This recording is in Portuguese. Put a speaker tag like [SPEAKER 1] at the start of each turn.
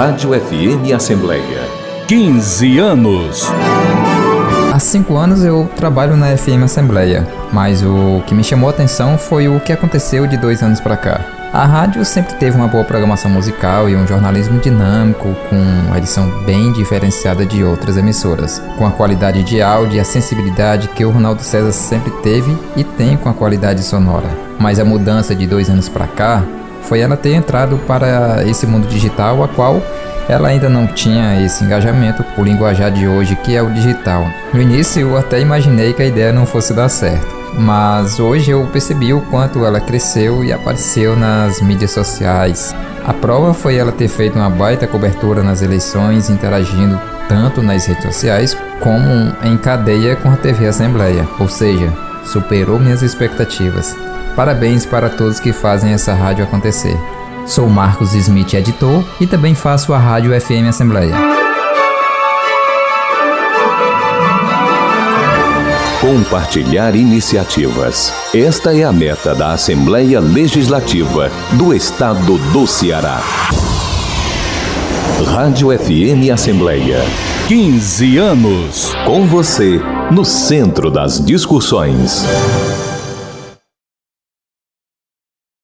[SPEAKER 1] Rádio FM Assembleia.
[SPEAKER 2] 15 anos.
[SPEAKER 3] Há cinco anos eu trabalho na FM Assembleia, mas o que me chamou a atenção foi o que aconteceu de dois anos para cá. A rádio sempre teve uma boa programação musical e um jornalismo dinâmico, com uma edição bem diferenciada de outras emissoras, com a qualidade de áudio e a sensibilidade que o Ronaldo César sempre teve e tem com a qualidade sonora. Mas a mudança de dois anos para cá foi ela ter entrado para esse mundo digital, a qual ela ainda não tinha esse engajamento o linguajar de hoje que é o digital. No início eu até imaginei que a ideia não fosse dar certo, mas hoje eu percebi o quanto ela cresceu e apareceu nas mídias sociais. A prova foi ela ter feito uma baita cobertura nas eleições, interagindo tanto nas redes sociais como em cadeia com a TV Assembleia, ou seja, superou minhas expectativas. Parabéns para todos que fazem essa rádio acontecer. Sou Marcos Smith, editor, e também faço a Rádio FM Assembleia.
[SPEAKER 1] Compartilhar iniciativas. Esta é a meta da Assembleia Legislativa do Estado do Ceará. Rádio FM Assembleia.
[SPEAKER 2] 15 anos.
[SPEAKER 1] Com você, no centro das discussões.